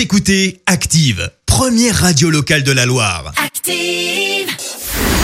Vous écoutez Active, première radio locale de la Loire. Active.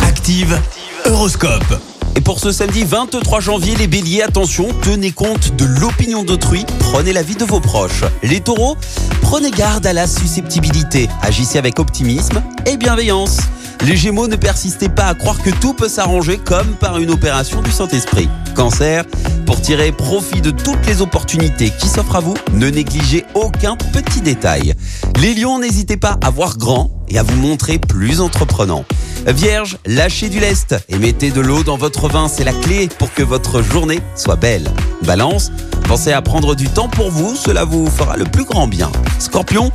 Active, Horoscope. Et pour ce samedi 23 janvier, les béliers, attention, tenez compte de l'opinion d'autrui, prenez la vie de vos proches. Les taureaux, prenez garde à la susceptibilité, agissez avec optimisme et bienveillance. Les gémeaux, ne persistez pas à croire que tout peut s'arranger comme par une opération du Saint-Esprit. Cancer, pour tirer profit de toutes les opportunités qui s'offrent à vous, ne négligez aucun petit détail. Les lions, n'hésitez pas à voir grand et à vous montrer plus entreprenant. Vierge, lâchez du lest et mettez de l'eau dans votre vin, c'est la clé pour que votre journée soit belle. Balance, pensez à prendre du temps pour vous, cela vous fera le plus grand bien. Scorpion,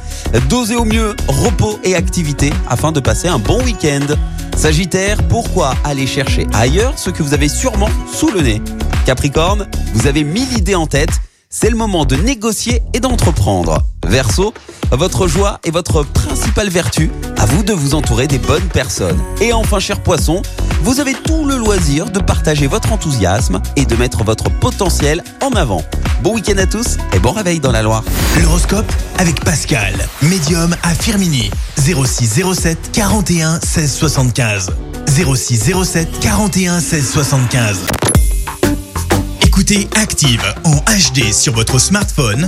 dosez au mieux repos et activité afin de passer un bon week-end. Sagittaire, pourquoi aller chercher ailleurs ce que vous avez sûrement sous le nez? Capricorne, vous avez mille idées en tête, c'est le moment de négocier et d'entreprendre. Verseau, votre joie est votre principale vertu, à vous de vous entourer des bonnes personnes. Et enfin, cher poisson, vous avez tout le loisir de partager votre enthousiasme et de mettre votre potentiel en avant. Bon week-end à tous et bon réveil dans la Loire. L'horoscope avec Pascal, médium à Firmini. 06 07 41 16 75. 06 07 41 16 75. Écoutez Active en HD sur votre smartphone,